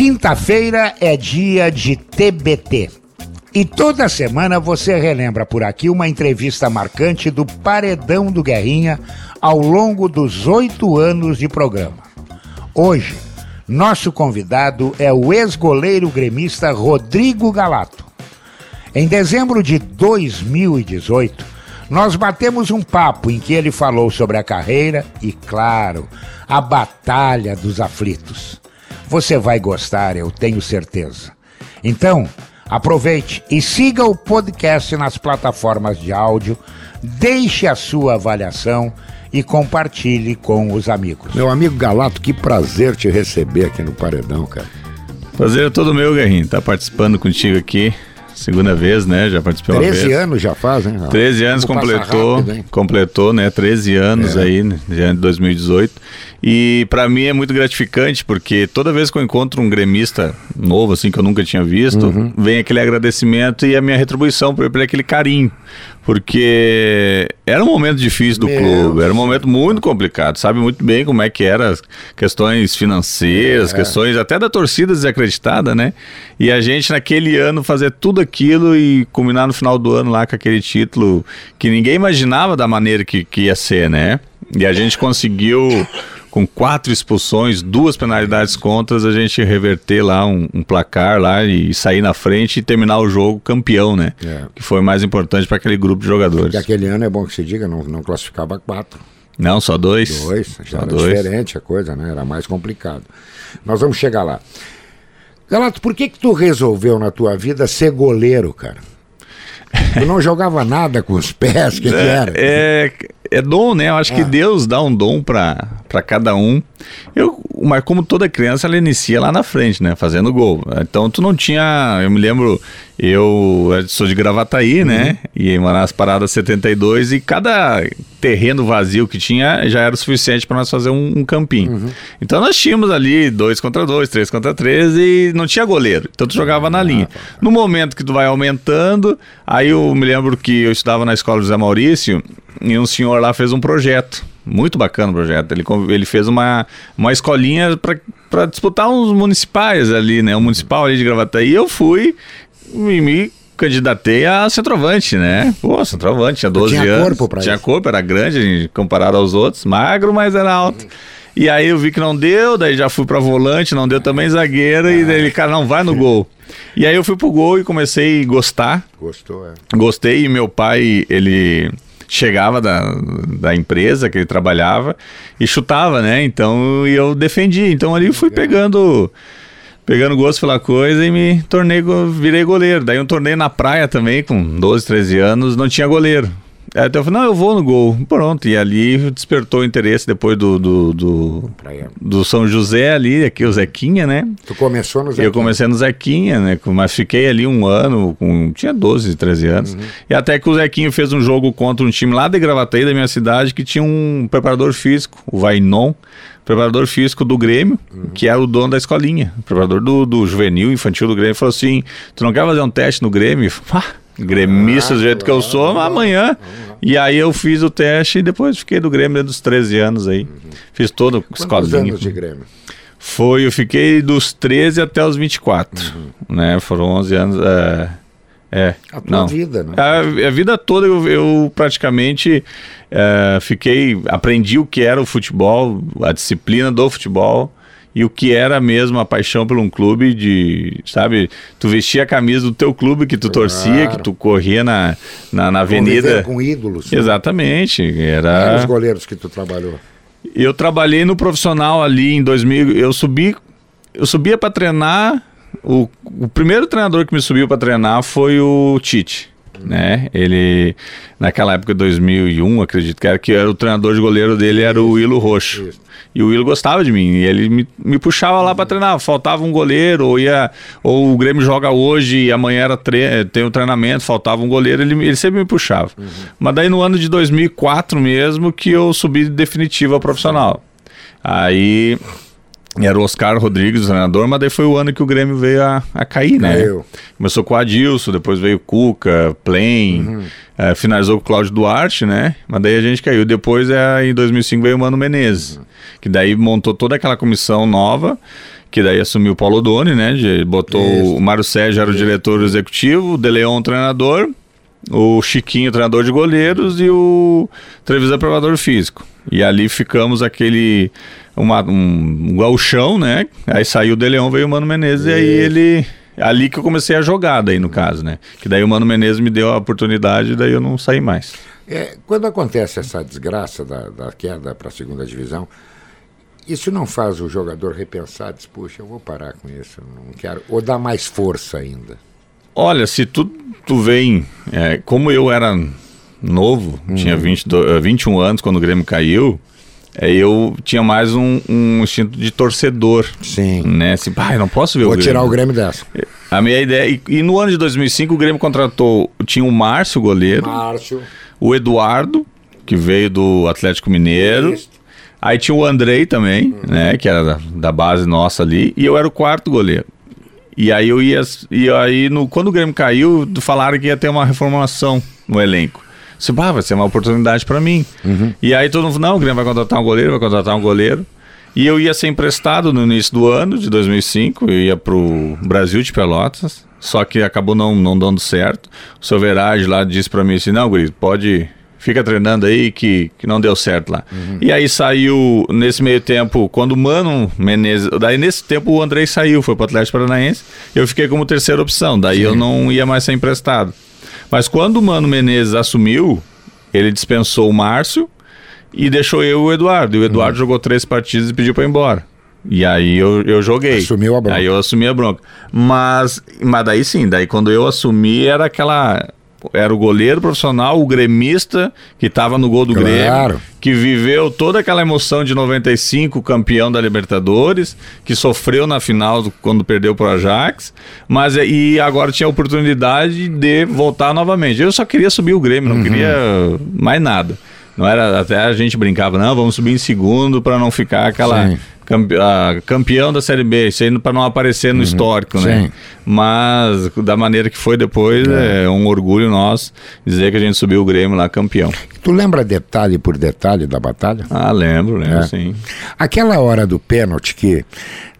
Quinta-feira é dia de TBT. E toda semana você relembra por aqui uma entrevista marcante do Paredão do Guerrinha ao longo dos oito anos de programa. Hoje, nosso convidado é o ex-goleiro gremista Rodrigo Galato. Em dezembro de 2018, nós batemos um papo em que ele falou sobre a carreira e, claro, a batalha dos aflitos. Você vai gostar, eu tenho certeza. Então, aproveite e siga o podcast nas plataformas de áudio, deixe a sua avaliação e compartilhe com os amigos. Meu amigo Galato, que prazer te receber aqui no Paredão, cara. Prazer é todo meu, Guerrinho, tá participando contigo aqui. Segunda vez, né? Já participou 13 uma vez. anos já faz, hein? 13 anos completou, rápido, completou, né? 13 anos É. aí, né, já em 2018. E pra mim é muito gratificante porque toda vez que eu encontro um gremista novo assim que eu nunca tinha visto, Uhum. vem aquele agradecimento e a minha retribuição por, por aquele carinho. Porque era um momento difícil do Meu clube, era um momento muito complicado. Sabe muito bem como é que era as questões financeiras, É. questões até da torcida desacreditada, né? E a gente naquele ano fazer tudo aquilo e culminar no final do ano lá com aquele título que ninguém imaginava da maneira que, que ia ser, né? E a gente conseguiu com quatro expulsões, duas penalidades contras, a gente reverter lá um, um placar lá e sair na frente e terminar o jogo campeão, né? É. Que foi o mais importante para aquele grupo de jogadores. E aquele ano é bom que se diga, não, não classificava quatro. Não, só dois. Dois, já Só era dois. diferente a coisa, né? Era mais complicado. Nós vamos chegar lá. Galato, por que que tu resolveu na tua vida ser goleiro, cara? Tu não jogava nada com os pés, o que, que era? É, é dom, né? Eu acho que Ah. Deus dá um dom pra pra cada um. Eu, mas como toda criança, ela inicia lá na frente, né? Fazendo gol. Então tu não tinha. Eu me lembro, eu sou de Gravataí, né? E morar nas paradas 72 e cada terreno vazio que tinha já era o suficiente para nós fazer um, um campinho. Então nós tínhamos ali dois contra dois, três contra três e não tinha goleiro. Então tu jogava na linha. No momento que tu vai aumentando, aí eu me lembro que eu estudava na escola José Maurício e um senhor lá fez um projeto. Muito bacana o projeto. Ele, ele fez uma, uma escolinha para disputar uns municipais ali, né? Um municipal ali de Gravataí. E eu fui e me candidatei a centroavante, né? Pô, centroavante, tinha 12 tinha anos. corpo pra tinha isso. corpo, era grande comparado aos outros, magro, mas era alto. E aí eu vi que não deu, daí já fui pra volante, não deu também zagueira, e daí ele, cara, não, vai no gol. E aí eu fui pro gol e comecei a gostar, Gostou, é. gostei, e meu pai, ele chegava da, da empresa que ele trabalhava e chutava, né? Então eu defendi. Então ali eu fui pegando pegando gosto pela coisa e me tornei, virei goleiro. Daí um torneio na praia também, com 12, 13 anos, não tinha goleiro. Até eu falei, não, eu vou no gol. Pronto, e ali despertou o interesse depois do, do, do, do São José ali, aqui o Zequinha, né? Tu começou no Zé Eu comecei no Zequinha, né? Mas fiquei ali um ano, com, tinha 12, 13 anos. E até que o Zequinha fez um jogo contra um time lá de Gravataí, da minha cidade, que tinha um preparador físico, o Vainon, preparador físico do Grêmio, que era o dono da escolinha, preparador do, do juvenil, infantil do Grêmio. Falou assim: Tu não quer fazer um teste no Grêmio? Eu falei, "Ah, Gremista do jeito que eu sou, mas amanhã. E aí eu fiz o teste e depois fiquei do Grêmio desde os 13 anos aí. Fiz toda a Quantos escolinha. anos de Grêmio? Foi, eu fiquei dos 13 até os 24, né? Foram 11 anos, é... é A tua não. vida, né? A, a vida toda eu, eu praticamente é, fiquei, aprendi o que era o futebol, a disciplina do futebol e o que era mesmo a paixão por um clube de, sabe, tu vestia a camisa do teu clube que tu torcia, Claro. que tu corria na, na, na avenida. com ídolos. Exatamente, Eram era... os goleiros que tu trabalhou. Eu trabalhei no profissional ali em 2000. Eu subi, eu subia para treinar. O, o primeiro treinador que me subiu para treinar foi o Tite, né? Ele naquela época 2001, acredito que era que era o treinador de goleiro dele era o Willo Roxo. Isso. E o Willo gostava de mim, e ele me, me puxava lá para treinar. Faltava um goleiro, ou ia ou o Grêmio joga hoje e amanhã era tre tem o treinamento, faltava um goleiro, ele, ele sempre me puxava. Mas daí no ano de 2004 mesmo que eu subi definitivo ao profissional. Aí era o Oscar Rodrigues, o treinador, mas daí foi o ano que o Grêmio veio a, a cair, né? Caiu. Começou com o Adilson, depois veio o Cuca, Plain, Uhum. eh, finalizou com o Cláudio Duarte, né? Mas daí a gente caiu. Depois, é, em 2005, veio o Mano Menezes, Uhum. que daí montou toda aquela comissão nova, que daí assumiu o Paulo Doni, né? De- botou Isso. o Mário Sérgio era o diretor executivo, o De Leon o treinador, o Chiquinho treinador de goleiros e o Trevisan preparador físico. E ali ficamos aquele uma, um, um gauchão, né? Aí saiu o De Leon, veio o Mano Menezes e aí ele ali que eu comecei a jogar daí no caso, né? Que daí o Mano Menezes me deu a oportunidade e daí eu não saí mais. É, quando acontece essa desgraça da, da queda para a segunda divisão, isso não faz o jogador repensar, diz, puxa, eu vou parar com isso, eu não quero. Ou dá mais força ainda. Olha, se tu, tu vem, é, como eu era novo, tinha 22, eh, 21 anos quando o Grêmio caiu, é, eu tinha mais um, um instinto de torcedor. Sim. Né? Assim, pai, não posso ver Vou o Grêmio. tirar o Grêmio dessa. A minha ideia. E, e no ano de 2005, o Grêmio contratou. Tinha o Márcio, goleiro, Márcio. o Eduardo, que veio do Atlético Mineiro. Isso. Aí tinha o Andrei também, né? Que era da, da base nossa ali. E eu era o quarto goleiro. E aí eu ia. E aí, no, quando o Grêmio caiu, falaram que ia ter uma reformulação no elenco. Disse, bah, vai ser uma oportunidade pra mim. E aí todo mundo falou, não, o Grêmio vai contratar um goleiro, vai contratar um goleiro. E eu ia ser emprestado no início do ano, de 2005, eu ia pro Brasil de Pelotas, só que acabou não, não dando certo. O seu Verage lá disse pra mim assim, não, Guri, pode, fica treinando aí que, que não deu certo lá. E aí saiu, nesse meio tempo, quando o Mano Menezes, daí nesse tempo o Andrei saiu, foi pro Atlético Paranaense, eu fiquei como terceira opção, daí eu não ia mais ser emprestado. Mas quando o Mano Menezes assumiu, ele dispensou o Márcio e deixou eu e o Eduardo. E o Eduardo jogou três partidas e pediu pra ir embora. E aí eu, eu joguei. Assumiu a bronca. Aí eu assumi a bronca. Mas, mas daí sim, daí quando eu assumi era aquela. Era o goleiro profissional, o gremista que tava no gol do Claro. Grêmio, que viveu toda aquela emoção de 95, campeão da Libertadores, que sofreu na final do- quando perdeu pro Ajax, mas é- e agora tinha a oportunidade de voltar novamente. Eu só queria subir o Grêmio, não queria mais nada. Não era até a gente brincava, não, vamos subir em segundo para não ficar aquela Sim. Campe- campeão da Série B, isso aí para não aparecer no histórico, né? Sim. Mas da maneira que foi depois, é. um orgulho nosso dizer que a gente subiu o Grêmio lá campeão. Tu lembra detalhe por detalhe da batalha? Ah, lembro, lembro, É. sim. Aquela hora do pênalti que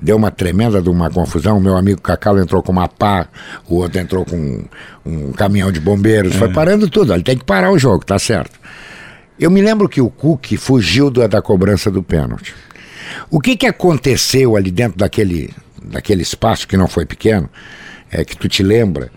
deu uma tremenda de uma confusão, o meu amigo Cacalo entrou com uma pá, o outro entrou com um, caminhão de bombeiros, foi parando tudo, ele tem que parar o jogo, tá certo. Eu me lembro que o Cook fugiu da, da cobrança do pênalti. O que que aconteceu ali dentro daquele, daquele espaço que não foi pequeno, é que tu te lembra,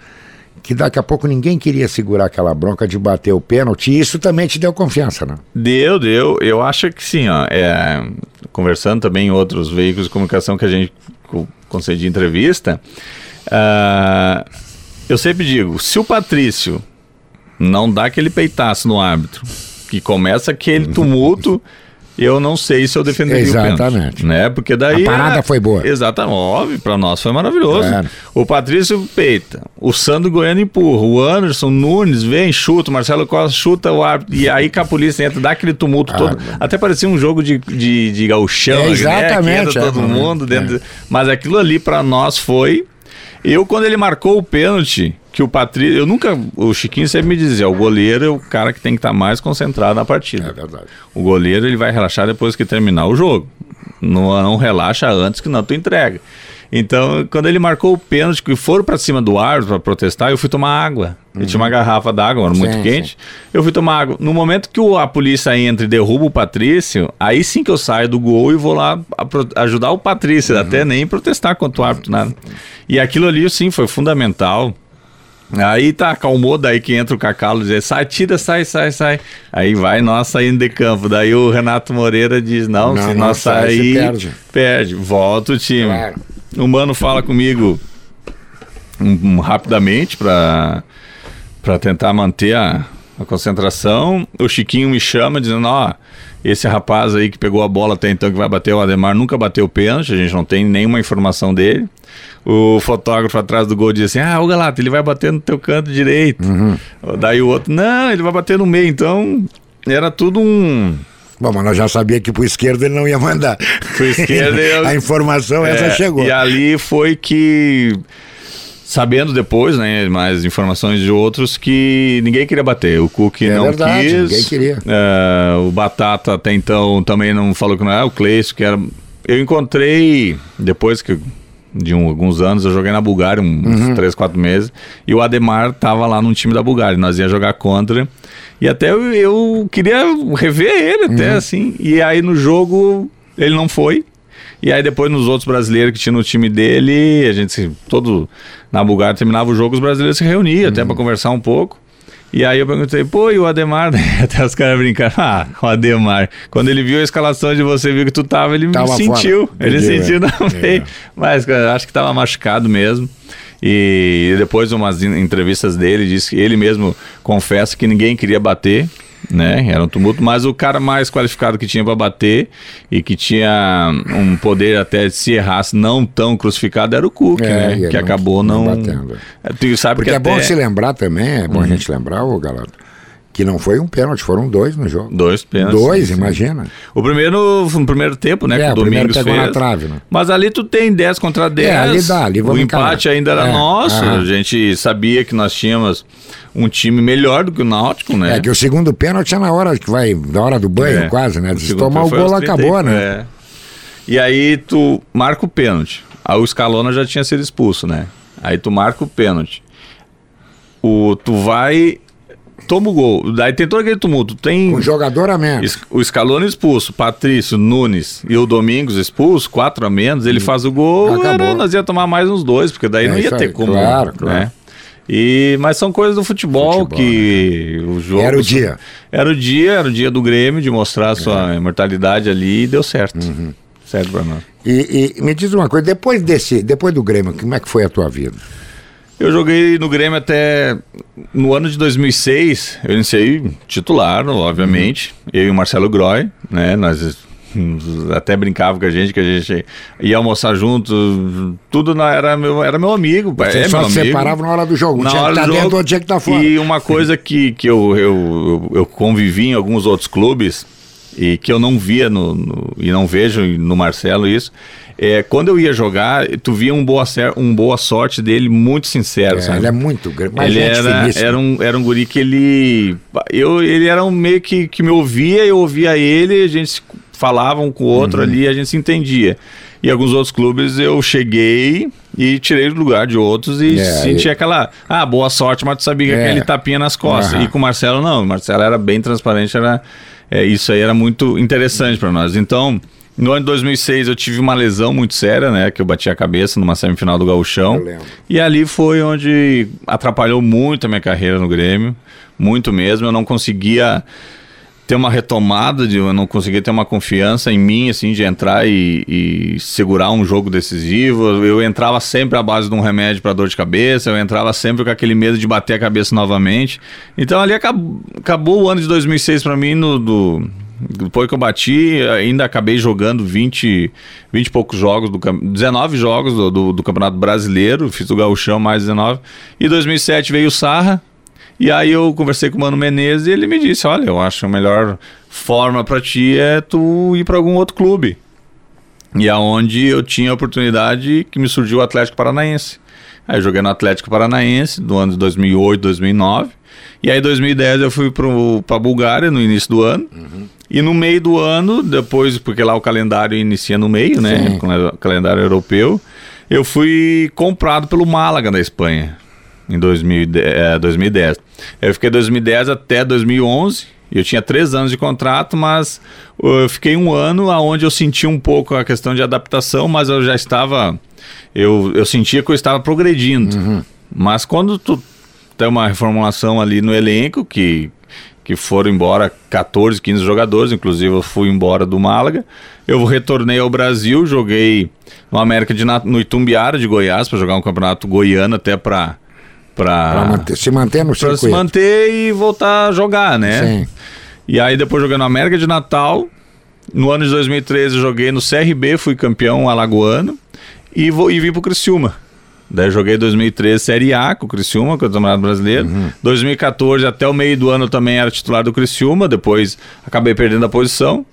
que daqui a pouco ninguém queria segurar aquela bronca de bater o pênalti, e isso também te deu confiança, né? Deu, deu. Eu acho que sim, ó. É, conversando também em outros veículos de comunicação que a gente co- concedia entrevista, ah, eu sempre digo, se o Patrício não dá aquele peitaço no árbitro, que começa aquele tumulto, eu não sei se eu defenderia o Exatamente. pênalti, né? Porque daí A parada é- foi boa. Exatamente, óbvio, pra nós foi maravilhoso. Claro. O Patrício peita, o Sandro Goiano empurra, o Anderson Nunes vem, chuta, o Marcelo Costa chuta o árbitro, e aí que a polícia entra, dá aquele tumulto todo. Até parecia um jogo de, de, de gauchão, É, né? exatamente, Que entra é, todo é, mundo dentro. é. Mas aquilo ali pra nós foi. Eu, quando ele marcou o pênalti, que o Patrício. Eu nunca. O Chiquinho sempre me dizia: o goleiro é o cara que tem que estar mais concentrado na partida. É verdade. O goleiro ele vai relaxar depois que terminar o jogo. Não, não relaxa antes que não tu entrega. Então, quando ele marcou o pênalti, que foram pra cima do árbitro pra protestar, eu fui tomar água. Ele tinha uma garrafa d'água, era muito Sim, quente. Eu fui tomar água. No momento que a polícia entra e derruba o Patrício, aí sim que eu saio do gol e vou lá ajudar o Patrício, até nem protestar contra o árbitro, nada. E aquilo ali, sim, foi fundamental. Aí tá, acalmou, daí que entra o Cacalo e diz, sai, tira, sai, sai, sai. Aí vai nós saindo de campo. Daí o Renato Moreira diz, não, Não, se nós sair, perde. perde. Volta o time. Claro. O Mano fala comigo um, um, rapidamente pra tentar manter a, a concentração. O Chiquinho me chama dizendo, ó, esse rapaz aí que pegou a bola até então que vai bater o Ademar nunca bateu o pênalti, a gente não tem nenhuma informação dele. O fotógrafo atrás do gol diz assim: Ah, o Galato, ele vai bater no teu canto direito. Daí o outro, não, ele vai bater no meio. Então, era tudo um. Bom, mas nós já sabia que pro esquerdo ele não ia mandar. Pro esquerdo eu... A informação É, essa chegou. E ali foi que, sabendo depois, né, mais informações de outros, que ninguém queria bater. O Cook É não verdade, quis. ninguém queria. É, o Batata até então também não falou que não é. O Cleiton, que era. Eu encontrei, depois que de um- alguns anos, eu joguei na Bulgária, uns Uhum. três, quatro meses, e o Ademar tava lá no time da Bulgária. Nós ia jogar contra. E até eu, eu queria rever ele, até Uhum. assim. E aí no jogo ele não foi. E aí depois nos outros brasileiros que tinha no time dele, a gente se, todo na Bulgária terminava o jogo, os brasileiros se reuniam até Uhum. para conversar um pouco. E aí eu perguntei, pô, e o Ademar? Até os caras brincaram, ah, o Ademar. Quando ele viu a escalação de você, viu que tu tava, ele Tava sentiu. fora. Ele Entendi, sentiu é. também. É. Mas cara, acho que tava machucado mesmo. E depois umas en- entrevistas dele, disse que ele mesmo confessa que ninguém queria bater, né? Era um tumulto, mas o cara mais qualificado que tinha para bater e que tinha um poder até de se errasse não tão crucificado era o Cook, É, né? Que não- acabou não não. batendo. É, Tu sabe Porque que é bom até- Uhum. se lembrar também, é bom a gente lembrar, ô Galato, que não foi um pênalti, foram dois no jogo. Dois pênaltis. Dois, sim. imagina. O primeiro, no primeiro tempo, né? É, que o primeiro Domingos pegou fez. na trave, né? Mas ali tu tem 10 contra 10. É, ali dá, ali O empate encarar. ainda era É, nosso. A gente sabia que nós tínhamos um time melhor do que o Náutico, né? É que o segundo pênalti é na hora que vai, na hora do banho, É. quase, né? Se tomar o gol, aos 30 acabou, né? é. E aí tu marca o pênalti. Aí o Scalona já tinha sido expulso, né? Aí tu marca o pênalti. O, tu vai, toma o gol. Daí tem todo aquele tumulto. Tem Com jogador a menos. O Scaloni expulso, Patrício, Nunes e o Domingos expulso, quatro a menos, ele faz o gol, Acabou. era, nós ia tomar mais uns dois, porque daí É não ia ter aí, como. claro, né? claro. E, mas são coisas do futebol, Futebol, que o jogo. Era o dia. Era o dia, era o dia do Grêmio de mostrar a sua imortalidade ali e deu certo. Uhum. Certo pra nós. E, e me diz uma coisa, depois desse, depois do Grêmio, como é que foi a tua vida? Eu joguei no Grêmio até no ano de 2006. Eu iniciei titular, obviamente. Eu e o Marcelo Groy, né? Nós até brincava com a gente que a gente ia almoçar junto. Tudo na- era meu, era meu amigo. Você é só se amigo. separava na hora do jogo. Na tinha que hora estar do dentro, jogo. tinha que estar fora. E uma coisa que, que eu, eu, eu, eu convivi em alguns outros clubes e que eu não via no, no- e não vejo no Marcelo isso. É, quando eu ia jogar, tu via um boa, um boa sorte dele muito sincero, É, sabe? ele é muito grande. Mas ele gente era, era, um, era um guri que ele. Eu, ele era um meio que, que me ouvia, eu ouvia ele, a gente falava um com o outro Uhum. ali, a gente se entendia. E alguns outros clubes eu cheguei e tirei do lugar de outros e É, senti e- aquela. Ah, boa sorte, mas tu sabia que É. aquele tapinha nas costas. Aham. E com o Marcelo, não. O Marcelo era bem transparente, era, é, isso aí era muito interessante para nós. Então. No ano de 2006 eu tive uma lesão muito séria, né? Que eu bati a cabeça numa semifinal do Gauchão. E ali foi onde atrapalhou muito a minha carreira no Grêmio, muito mesmo. Eu não conseguia ter uma retomada, de, eu não conseguia ter uma confiança em mim, assim, de entrar e, e segurar um jogo decisivo. Eu entrava sempre à base de um remédio para dor de cabeça, eu entrava sempre com aquele medo de bater a cabeça novamente. Então ali acabou, acabou o ano de 2006 para mim no, do, depois que eu bati, ainda acabei jogando 20, 20 e poucos jogos, do, cam- 19 jogos do, do, do Campeonato Brasileiro, fiz o Gauchão mais 19. E em 2007 veio o Sarra, e aí eu conversei com o Mano Menezes e ele me disse: Olha, eu acho a melhor forma pra ti é tu ir pra algum outro clube. E aonde eu tinha a oportunidade que me surgiu o Atlético Paranaense. Aí eu joguei no Atlético Paranaense do ano de 2008, 2009. E aí em 2010 eu fui para a Bulgária no início do ano. E no meio do ano, depois, porque lá o calendário inicia no meio, né? Sim. O calendário europeu, eu fui comprado pelo Málaga da Espanha em 2010. eh, 2010. Eu fiquei 2010 até 2011. Eu tinha três anos de contrato, mas uh, eu fiquei um ano aonde eu senti um pouco a questão de adaptação, mas eu já estava. Eu, eu sentia que eu estava progredindo. Mas quando tu tem uma reformulação ali no elenco, que, que foram embora 14, 15 jogadores, inclusive eu fui embora do Málaga. Eu retornei ao Brasil, joguei no América de no Itumbiara de Goiás para jogar um campeonato goiano até para Pra para se manter no se circuito. manter e voltar a jogar, né? Sim. E aí depois joguei no América de Natal. No ano de 2013 joguei no CRB, fui campeão alagoano e, vou, e vim pro Criciúma. Daí joguei 2013 Série A com o Criciúma, com o Campeonato Brasileiro. Uhum. 2014 até o meio do ano também era titular do Criciúma, depois acabei perdendo a posição.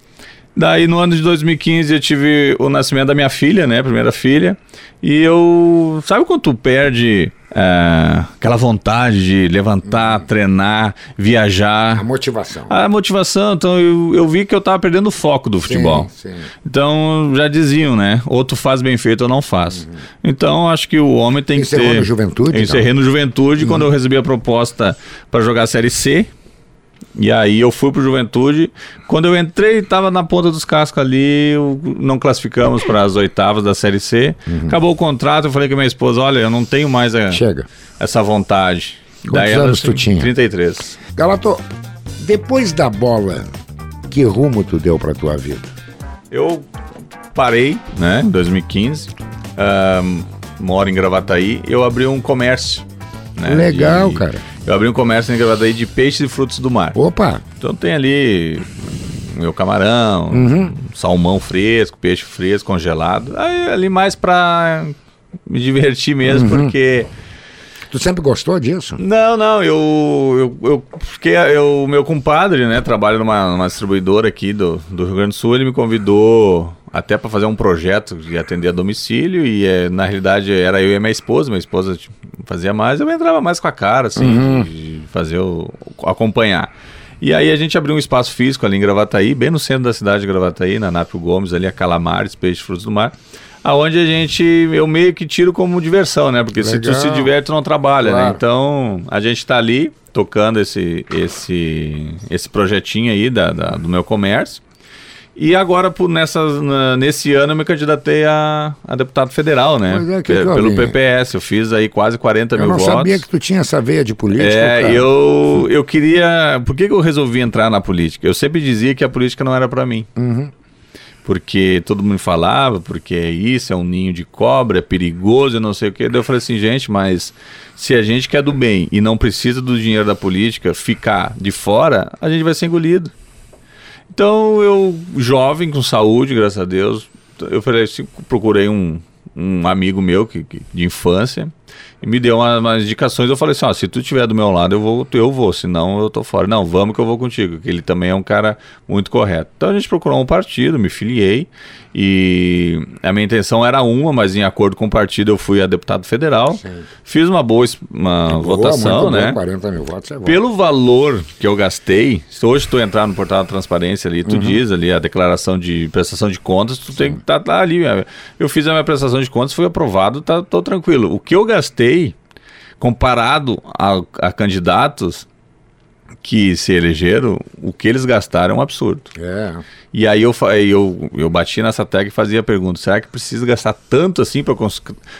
Daí no ano de 2015 eu tive o nascimento da minha filha, né, primeira filha, e eu, sabe quando tu perde é, aquela vontade de levantar, treinar, viajar, A motivação. a motivação, então eu, eu vi que eu tava perdendo o foco do futebol. Sim, sim. Então já diziam, né? Ou tu faz bem feito ou não faz. Então acho que o homem tem Encerrou que ter. no Juventude, encerrei no Juventude quando eu recebi a proposta para jogar a Série C. E aí eu fui pro Juventude. Quando eu entrei, estava na ponta dos cascos ali, eu- não classificamos para as oitavas da Série C. Acabou o contrato, eu falei com a minha esposa, olha, eu não tenho mais a- Chega. essa vontade. Quantos ela, anos tu tinha? 33. Galato, depois da bola, que rumo tu deu pra tua vida? Eu parei, né, em 2015, ahn, moro em Gravataí, eu abri um comércio. Né, Legal, de- cara. Eu abri um comércio em Gravataí de peixes e frutos do mar. Opa, Então tem ali meu camarão, Uhum. salmão fresco, peixe fresco, congelado. Aí ali mais pra me divertir mesmo, Uhum. porque... tu sempre gostou disso? Não, não, eu, eu, eu fiquei, eu, meu compadre, né, trabalha numa, numa distribuidora aqui do, do Rio Grande do Sul, ele me convidou até para fazer um projeto de atender a domicílio e é, na realidade era eu e minha esposa, minha esposa tipo, fazia mais, eu entrava mais com a cara, assim, de, de fazer o, acompanhar. E aí a gente abriu um espaço físico ali em Gravataí, bem no centro da cidade de Gravataí, na Nápio Gomes, ali a Calamares, Peixe Frutos do Mar, aonde a gente, eu meio que tiro como diversão, né, porque se tu Legal. se diverte, tu não trabalha, né, Claro. então a gente tá ali tocando esse, esse, esse projetinho aí da, da- do meu comércio. E agora, por nessas, na- nesse ano, eu me candidatei a, a deputado federal, né? Pois é, que eu Pelo? PPS. Eu fiz aí quase 40 Eu mil não votos. sabia que tu tinha essa veia de política. É, cara. eu, eu queria. Por que, que eu resolvi entrar na política? Eu sempre dizia que a política não era para mim. Uhum. Porque todo mundo falava, porque é isso, é um ninho de cobra, é perigoso, eu não sei o quê. Daí eu falei assim, gente, mas se a gente quer do bem e não precisa do dinheiro da política ficar de fora, a gente vai ser engolido. Então eu, jovem, com saúde, graças a Deus, eu falei assim, procurei um, um amigo meu que, que- de infância e me deu uma- umas indicações. Eu falei assim: ó, se tu estiver do meu lado, eu vou, eu vou, senão eu tô fora. Não, vamos que eu vou contigo, que ele também é um cara muito correto. Então a gente procurou um partido, me filiei e a minha intenção era uma, mas em acordo com o partido eu fui a deputado federal. Fiz uma boa, uma Boa, votação, né? bom, 40 mil votos é bom. Pelo valor que eu gastei, se hoje tu entrar no portal da transparência ali, Uhum. tu diz ali a declaração de prestação de contas, tu tem que estar tá, ali. né? Eu fiz a minha prestação de contas, foi aprovado, tá, tô tranquilo. O que eu gastei, comparado a, a candidatos que se elegeram, o que eles gastaram é um absurdo. É. E aí eu, eu, eu bati nessa tag e fazia a pergunta: será que precisa gastar tanto assim para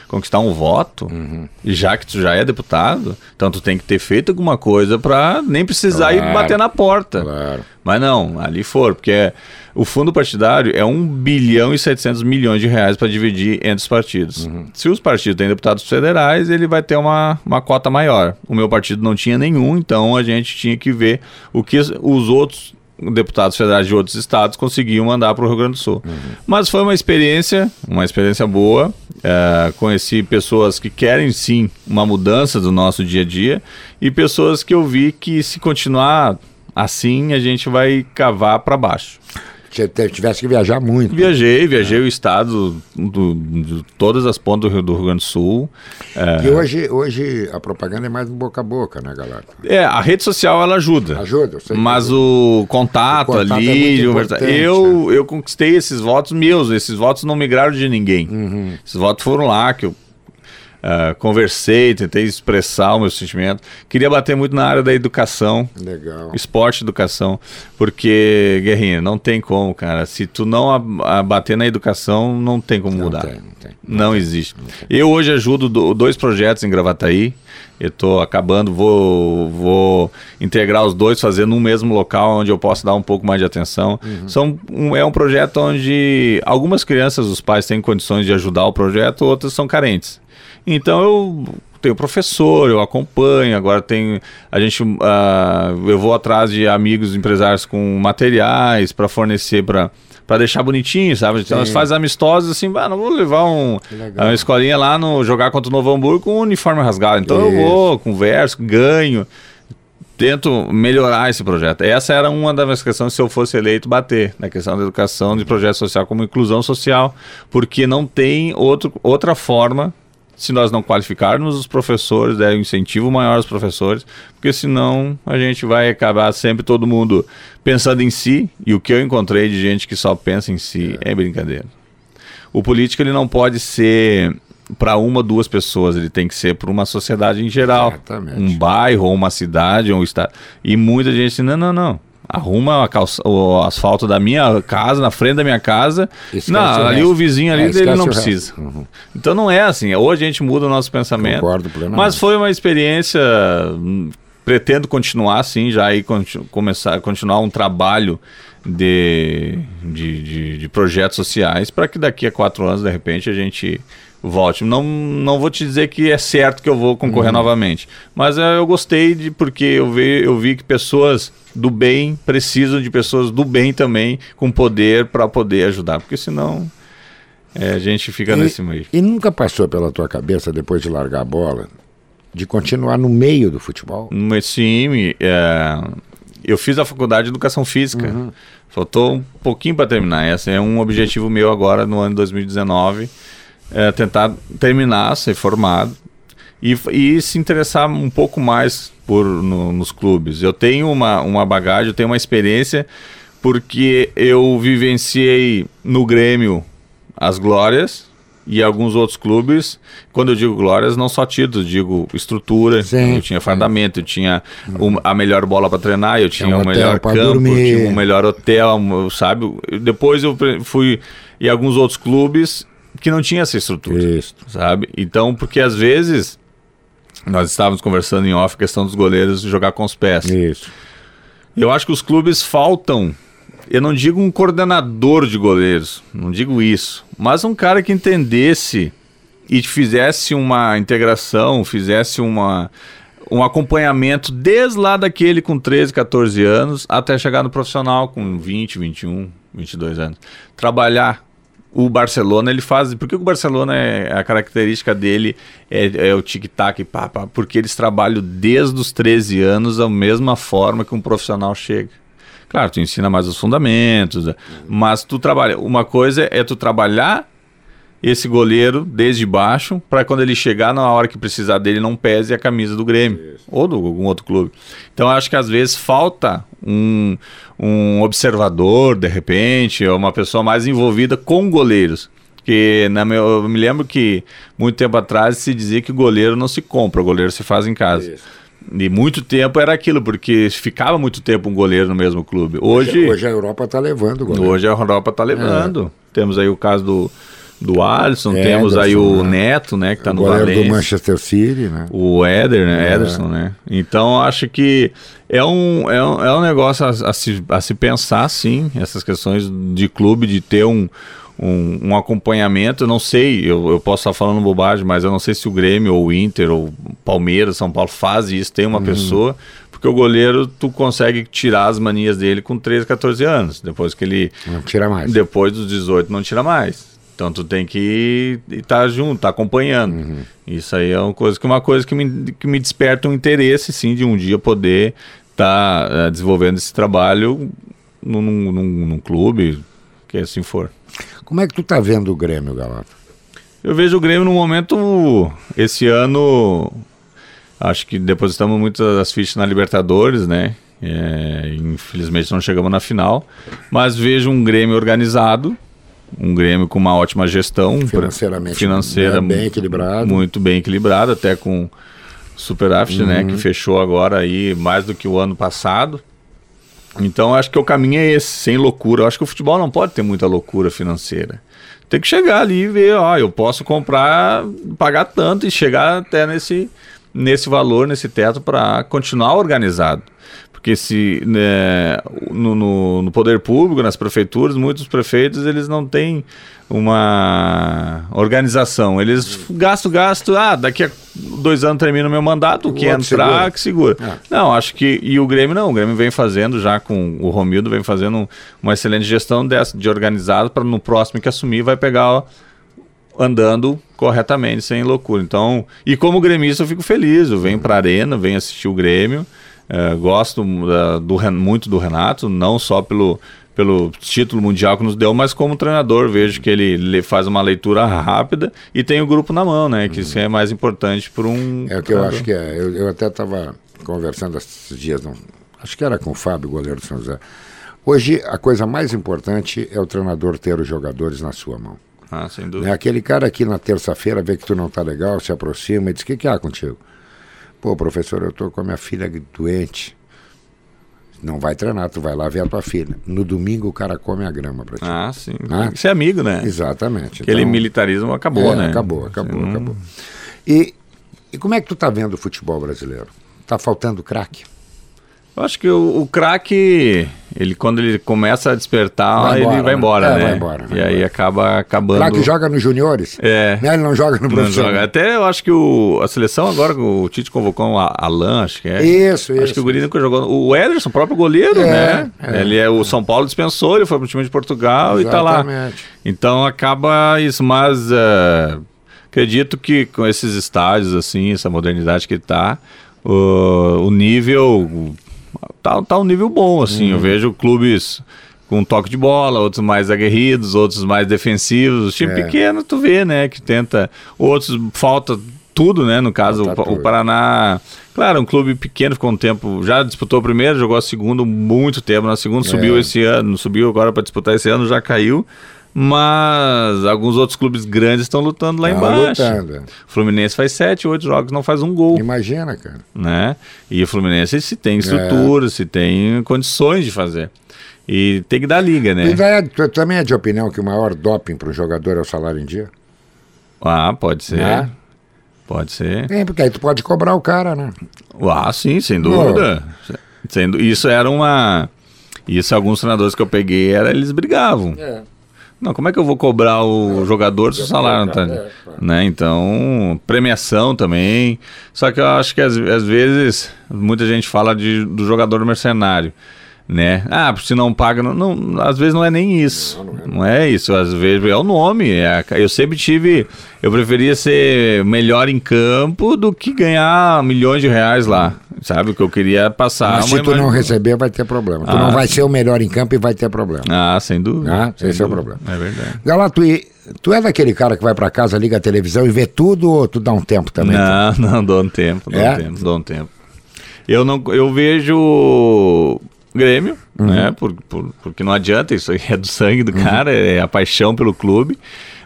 conquistar um voto? Uhum. Já que tu já é deputado, então tu tem que ter feito alguma coisa para nem precisar ir Claro. bater na porta. Claro. Mas não, ali for, porque é- o fundo partidário é 1 bilhão e 700 milhões de reais para dividir entre os partidos. Se os partidos têm deputados federais, ele vai ter uma, uma cota maior. O meu partido não tinha nenhum, então a gente tinha que ver o que os outros deputados federais de outros estados conseguiam mandar para o Rio Grande do Sul. Mas foi uma experiência, uma experiência boa. É, conheci pessoas que querem sim uma mudança do nosso dia a dia e pessoas que eu vi que se continuar assim a gente vai cavar para baixo. Você tivesse que viajar muito. Viajei, viajei o estado do, de todas as pontas do Rio, do Rio Grande do Sul. E hoje, hoje a propaganda é mais boca a boca, né, galera? É, a rede social ela ajuda. Ajuda, eu sei que Mas ajuda. o contato, O contato é ali, conversa- eu, eu conquistei esses votos meus, esses votos não migraram de ninguém. Uhum. Esses votos foram lá que eu ah, conversei, tentei expressar o meu sentimento. Queria bater muito na área da educação, Legal. esporte e educação, porque, Guerrinha, não tem como, cara. Se tu não bater na educação, não tem como Não mudar. tem, não tem. Não existe. Eu hoje ajudo do- dois projetos em Gravataí. Eu estou acabando, vou, vou integrar os dois, fazendo um mesmo local onde eu posso dar um pouco mais de atenção. São, um, é um projeto onde algumas crianças, os pais têm condições de ajudar o projeto, outras são carentes. Então eu tenho professor, eu acompanho, agora tem a gente ah, eu vou atrás de amigos empresários com materiais para fornecer para para deixar bonitinho, sabe? Então nós faz amistosos assim, ah, não vou levar um, uma escolinha lá no jogar contra o Novo Hamburgo com um uniforme rasgado. Então Isso. eu vou, converso, ganho tento melhorar esse projeto. Essa era uma das questões se eu fosse eleito bater na questão da educação de projeto social como inclusão social, porque não tem outro, outra forma se nós não qualificarmos os professores, der um incentivo maior aos professores, porque senão a gente vai acabar sempre todo mundo pensando em si, e o que eu encontrei de gente que só pensa em si é, é brincadeira. O político ele não pode ser para uma, duas pessoas, ele tem que ser para uma sociedade em geral. Exatamente. Um bairro, ou uma cidade, ou um estado. E muita gente diz, não, não, não. Arruma calça, o asfalto da minha casa, na frente da minha casa. Esquece não, o ali o vizinho ali, é, ele não precisa. Uhum. Então não é assim. Hoje a gente muda o nosso pensamento. Concordo plenamente. Mas foi uma experiência. Pretendo continuar assim, já aí começar, continuar um trabalho de, de, de, de projetos sociais para que daqui a quatro anos, de repente, a gente volte. Não, não vou te dizer que é certo que eu vou concorrer uhum. novamente, mas é, eu gostei de porque eu vi, eu vi que pessoas do bem precisam de pessoas do bem também com poder para poder ajudar, porque senão é, a gente fica e, nesse meio. E nunca passou pela tua cabeça depois de largar a bola de continuar no meio do futebol? Sim, é, eu fiz a faculdade de educação física. Uhum. Faltou um pouquinho para terminar. Esse é um objetivo meu agora no ano 2019 é, tentar terminar, ser formado e, e se interessar um pouco mais por no, nos clubes. Eu tenho uma, uma bagagem, eu tenho uma experiência porque eu vivenciei no Grêmio as glórias e alguns outros clubes. Quando eu digo glórias, não só títulos, digo estrutura. Sim, eu tinha fardamento, eu tinha um, a melhor bola para treinar, eu tinha um o melhor campo, dormir. tinha o melhor hotel, sabe? Depois eu fui em alguns outros clubes que não tinha essa estrutura, Isso. sabe? Então, porque às vezes nós estávamos conversando em off a questão dos goleiros jogar com os pés. Isso. Eu acho que os clubes faltam, eu não digo um coordenador de goleiros, não digo isso, mas um cara que entendesse e fizesse uma integração, fizesse uma um acompanhamento desde lá daquele com 13, 14 anos até chegar no profissional com 20, 21, 22 anos. Trabalhar o Barcelona ele faz. Porque o Barcelona é a característica dele é, é o tic-tac, porque eles trabalham desde os 13 anos da mesma forma que um profissional chega. Claro, tu ensina mais os fundamentos, mas tu trabalha. Uma coisa é tu trabalhar esse goleiro desde baixo para quando ele chegar na hora que precisar dele não pese a camisa do Grêmio Isso. ou de algum outro clube. Então acho que às vezes falta um, um observador, de repente, ou uma pessoa mais envolvida com goleiros. Porque na meu, eu me lembro que muito tempo atrás se dizia que o goleiro não se compra, o goleiro se faz em casa. Isso. E muito tempo era aquilo, porque ficava muito tempo um goleiro no mesmo clube. Hoje, hoje a Europa está levando o goleiro. Hoje a Europa está levando. É. Temos aí o caso do do Alisson, Ederson, temos aí o né? Neto, né, que está no Valência. do Manchester City, né? O Éder, né, é. Ederson, né? Então acho que é um, é um, é um negócio a, a, se, a se pensar, sim, essas questões de clube, de ter um, um, um, acompanhamento. Eu não sei, eu, eu posso estar falando bobagem, mas eu não sei se o Grêmio ou o Inter ou Palmeiras, São Paulo faz isso, tem uma uhum. pessoa, porque o goleiro tu consegue tirar as manias dele com 13, 14 anos, depois que ele não tira mais. Depois dos 18 não tira mais. Então tu tem que estar tá junto, tá acompanhando. Uhum. Isso aí é uma coisa que uma coisa que me, que me desperta um interesse, sim, de um dia poder estar tá, uh, desenvolvendo esse trabalho num, num, num, clube, que assim for. Como é que tu tá vendo o Grêmio, Galato? Eu vejo o Grêmio no momento, esse ano, acho que depositamos muitas das fichas na Libertadores, né? É, infelizmente não chegamos na final, mas vejo um Grêmio organizado, um Grêmio com uma ótima gestão financeiramente financeira né, bem equilibrado. muito bem equilibrado até com superávit uhum. né que fechou agora aí mais do que o ano passado. Então acho que o caminho é esse sem loucura. Eu acho que o futebol não pode ter muita loucura financeira. Tem que chegar ali e ver ó eu posso comprar pagar tanto e chegar até nesse nesse valor nesse teto para continuar organizado Porque se né, no, no, no, poder público, nas prefeituras, muitos prefeitos eles não têm uma organização. Eles gastam, gastam, ah, daqui a dois anos termina o meu mandato, o que entrar, segura. que segura. É. Não, acho que. E o Grêmio não, o Grêmio vem fazendo já com o Romildo, vem fazendo uma excelente gestão dessa, de organizado, para no próximo que assumir vai pegar. Ó, andando corretamente, sem loucura. Então, e como gremista eu fico feliz, eu venho para a arena, venho assistir o Grêmio, uh, gosto uh, do, muito do Renato, não só pelo, pelo título mundial que nos deu, mas como treinador, vejo que ele faz uma leitura rápida e tem o grupo na mão, né? Que uhum. isso é mais importante para um. É o que eu acho que é. Eu, eu até estava conversando esses dias, não, acho que era com o Fábio, goleiro do São José. Hoje, a coisa mais importante é o treinador ter os jogadores na sua mão. Ah, sem dúvida. É aquele cara aqui na terça-feira vê que tu não tá legal, se aproxima e diz: O que, que há contigo? Pô, professor, eu tô com a minha filha doente. Não vai treinar, tu vai lá ver a tua filha. No domingo o cara come a grama pra ti. Ah, sim. Ah? Isso é amigo, né? Exatamente. Aquele então, militarismo acabou, é, né? Acabou, acabou, não... acabou. E, e como é que tu tá vendo o futebol brasileiro? Tá faltando craque? Eu acho que o, o craque, ele quando ele começa a despertar, vai embora, ele vai embora, né? É, né? Vai embora, vai e embora. aí acaba acabando. O craque joga nos juniores? É. Né? Ele não joga no profissional. Joga. Até eu acho que o, a seleção agora, o Tite convocou o Alan, acho que é. Isso, acho isso. que o Gurino que jogou. O Ederson, o próprio goleiro, é, né? É, ele é o São Paulo dispensou, ele foi pro time de Portugal Exatamente. e tá lá. Então acaba isso, mas uh, acredito que com esses estádios, assim, essa modernidade que tá. O, o nível tá, tá um nível bom, assim. Uhum. Eu vejo clubes com toque de bola, outros mais aguerridos, outros mais defensivos. Time é. pequeno, tu vê, né? Que tenta. Outros falta tudo, né? No caso, o, o, Paraná. Claro, um clube pequeno, ficou um tempo. Já disputou o primeiro, jogou a segundo muito tempo. Na segunda é. subiu esse ano, subiu agora para disputar esse ano, já caiu. Mas alguns outros clubes grandes estão lutando lá tá embaixo. Lutando. O Fluminense faz sete, oito jogos, não faz um gol. Imagina, cara. Né? E o Fluminense se tem estrutura, é. se tem condições de fazer. E tem que dar liga, né? E é, tu, também é de opinião que o maior doping para um jogador é o salário em dia? Ah, pode ser. Né? Pode ser. É, porque aí tu pode cobrar o cara, né? Ah, sim, sem dúvida. Sendo, isso era uma. Isso alguns treinadores que eu peguei, era, eles brigavam. É. Não, como é que eu vou cobrar o é, jogador se o salário não tá. É, né? Então, premiação também. Só que eu acho que às, às vezes muita gente fala de, do jogador mercenário né? Ah, se não paga, não, não, às vezes não é nem isso. Não, não, é. não é isso, às vezes é o nome. É, eu sempre tive, eu preferia ser melhor em campo do que ganhar milhões de reais lá. Sabe o que eu queria passar? Mas se tu imagem... não receber, vai ter problema. Ah. Tu não vai ser o melhor em campo e vai ter problema. Ah, sem dúvida. Ah, sem esse dúvida. é o problema. É verdade. Galato, e tu é daquele cara que vai para casa, liga a televisão e vê tudo ou tu dá um tempo também? Não, não, dou um tempo, dou é? um tempo, dou um tempo. Eu não, eu vejo Grêmio, uhum. né? Por, por, porque não adianta, isso aí é do sangue do uhum. cara, é a paixão pelo clube.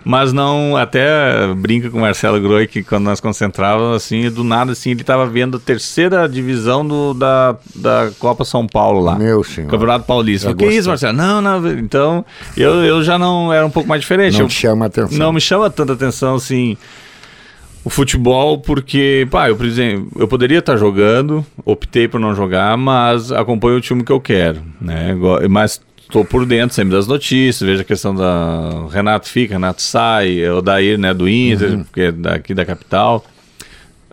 Mas não, até brinca com o Marcelo Groi que quando nós concentrávamos, assim, do nada, assim, ele estava vendo a terceira divisão do, da, da Copa São Paulo lá. Meu senhor. Campeonato Paulista. O que é isso, Marcelo? Não, não, então, eu, eu já não, era um pouco mais diferente. Não eu, chama atenção. Não me chama tanta atenção, assim, o futebol porque, pá, eu, por exemplo, eu poderia estar jogando, optei por não jogar, mas acompanho o time que eu quero, né? Mas estou por dentro sempre das notícias, vejo a questão da Renato fica, Renato sai, o Dair, né, do Inter, uhum. porque é daqui da capital.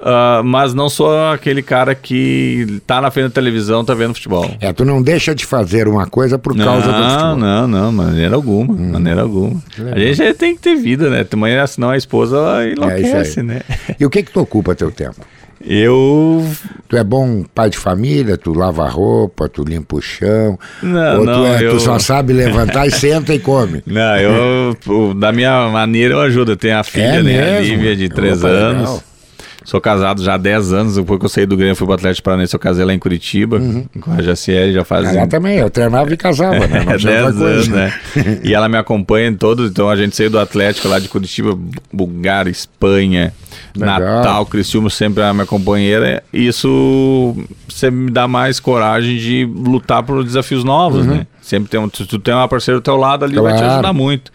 Uh, mas não sou aquele cara que tá na frente da televisão, tá vendo futebol. É, tu não deixa de fazer uma coisa por causa não, do futebol. Não, não, maneira alguma, hum. maneira alguma. A gente tem que ter vida, né? Também, senão a esposa é enlouquece, é né? E o que que tu ocupa teu tempo? Eu. Tu é bom pai de família, tu lava roupa, tu limpa o chão. Não, ou não, tu, é, eu... tu só sabe levantar e senta e come. Não, eu, da minha maneira, eu ajudo. Eu tenho a filha, é né? A Lívia, de 3 anos. Legal. Sou casado já há 10 anos, depois que eu saí do Grêmio fui pro Atlético Paranaense, eu casei lá em Curitiba, uhum. com a Jaciele, já faz... Ela também, eu treinava e casava, né? Não 10 anos, né? e ela me acompanha em todos, então a gente saiu do Atlético lá de Curitiba, Bulgária, Espanha, Legal. Natal, Criciúma, sempre a minha companheira, isso sempre me dá mais coragem de lutar por desafios novos, uhum. né? Sempre tem um, tu tem uma parceira do teu lado ali, claro. vai te ajudar muito.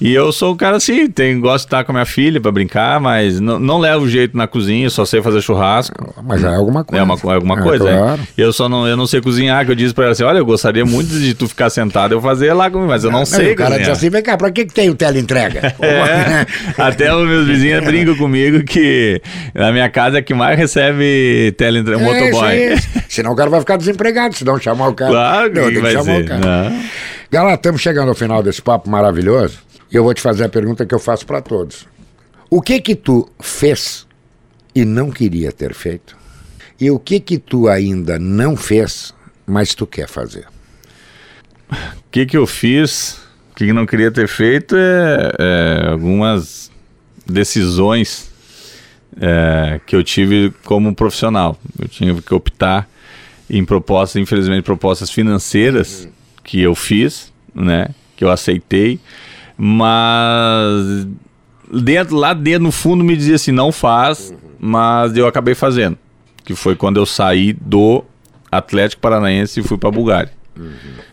E eu sou um cara assim, tem, gosto de estar com a minha filha pra brincar, mas não, não levo jeito na cozinha, só sei fazer churrasco. Mas já é alguma coisa. É uma, é alguma É, coisa, é. claro. Eu só não, eu não sei cozinhar, que eu disse pra ela assim, olha, eu gostaria muito de tu ficar sentado, eu fazer lá comigo, mas eu não, Não, sei o cara cozinhar. assim, vem cá, pra que, que tem o teleentrega? É, até os meus vizinhos brincam comigo que na minha casa é que mais recebe teleentre... motoboy. É, isso, isso. Senão o cara vai ficar desempregado, se não chamar o cara. Claro não, que tem que vai chamar ser. o cara. Não. Galera, estamos chegando ao final desse papo maravilhoso e eu vou te fazer a pergunta que eu faço para todos. O que que tu fez e não queria ter feito? E o que que tu ainda não fez, mas tu quer fazer? O que que eu fiz, o que que não queria ter feito é, é algumas decisões é, que eu tive como profissional. Eu tinha que optar em propostas, infelizmente, propostas financeiras que eu fiz, né? Que eu aceitei, mas dentro, lá dentro, no fundo, me dizia assim, não faz, mas eu acabei fazendo. Que foi quando eu saí do Atlético Paranaense e fui para Bulgária.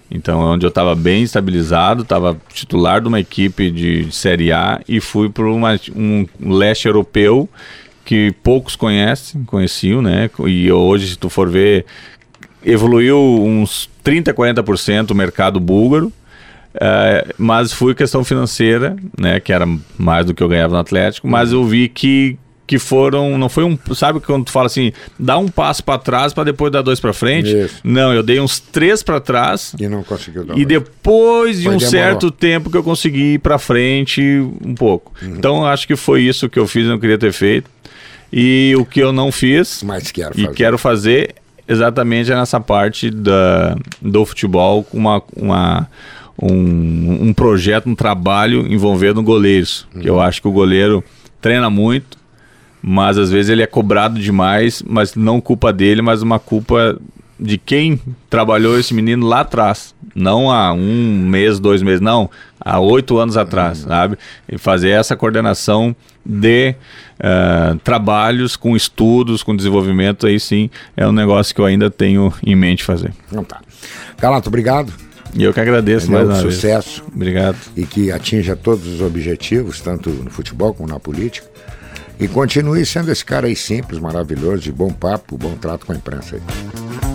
Então, é onde eu estava bem estabilizado, estava titular de uma equipe de, de Série A e fui para um leste europeu que poucos conhecem, conheciam, né? E hoje, se tu for ver, evoluiu uns 30, 40% o mercado búlgaro. É, mas foi questão financeira, né? Que era mais do que eu ganhava no Atlético, mas eu vi que que foram, não foi um, sabe quando tu fala assim, dá um passo para trás para depois dar dois para frente? Isso. Não, eu dei uns três para trás E não conseguiu dar e mais. depois de Foi um demorou. certo tempo que eu consegui ir para frente um pouco. Uhum. Então acho que foi isso que eu fiz, e não queria ter feito. E o que eu não fiz Mas quero e fazer. quero fazer exatamente é nessa parte da, do futebol com uma, uma, um, um projeto, um trabalho envolvendo goleiros. Que Uhum. eu acho que o goleiro treina muito, mas às vezes ele é cobrado demais, mas não culpa dele, mas uma culpa de quem trabalhou esse menino lá atrás. Não há um mês, dois meses, não. Há oito anos atrás, sabe? E fazer essa coordenação de eh, trabalhos com estudos, com desenvolvimento, aí sim é um negócio que eu ainda tenho em mente fazer. Não tá. Galato, obrigado. E eu que agradeço mais uma Sucesso. vez. Obrigado. e que atinja todos os objetivos, tanto no futebol como na política. E continue sendo esse cara aí simples, maravilhoso, de bom papo, bom trato com a imprensa aí.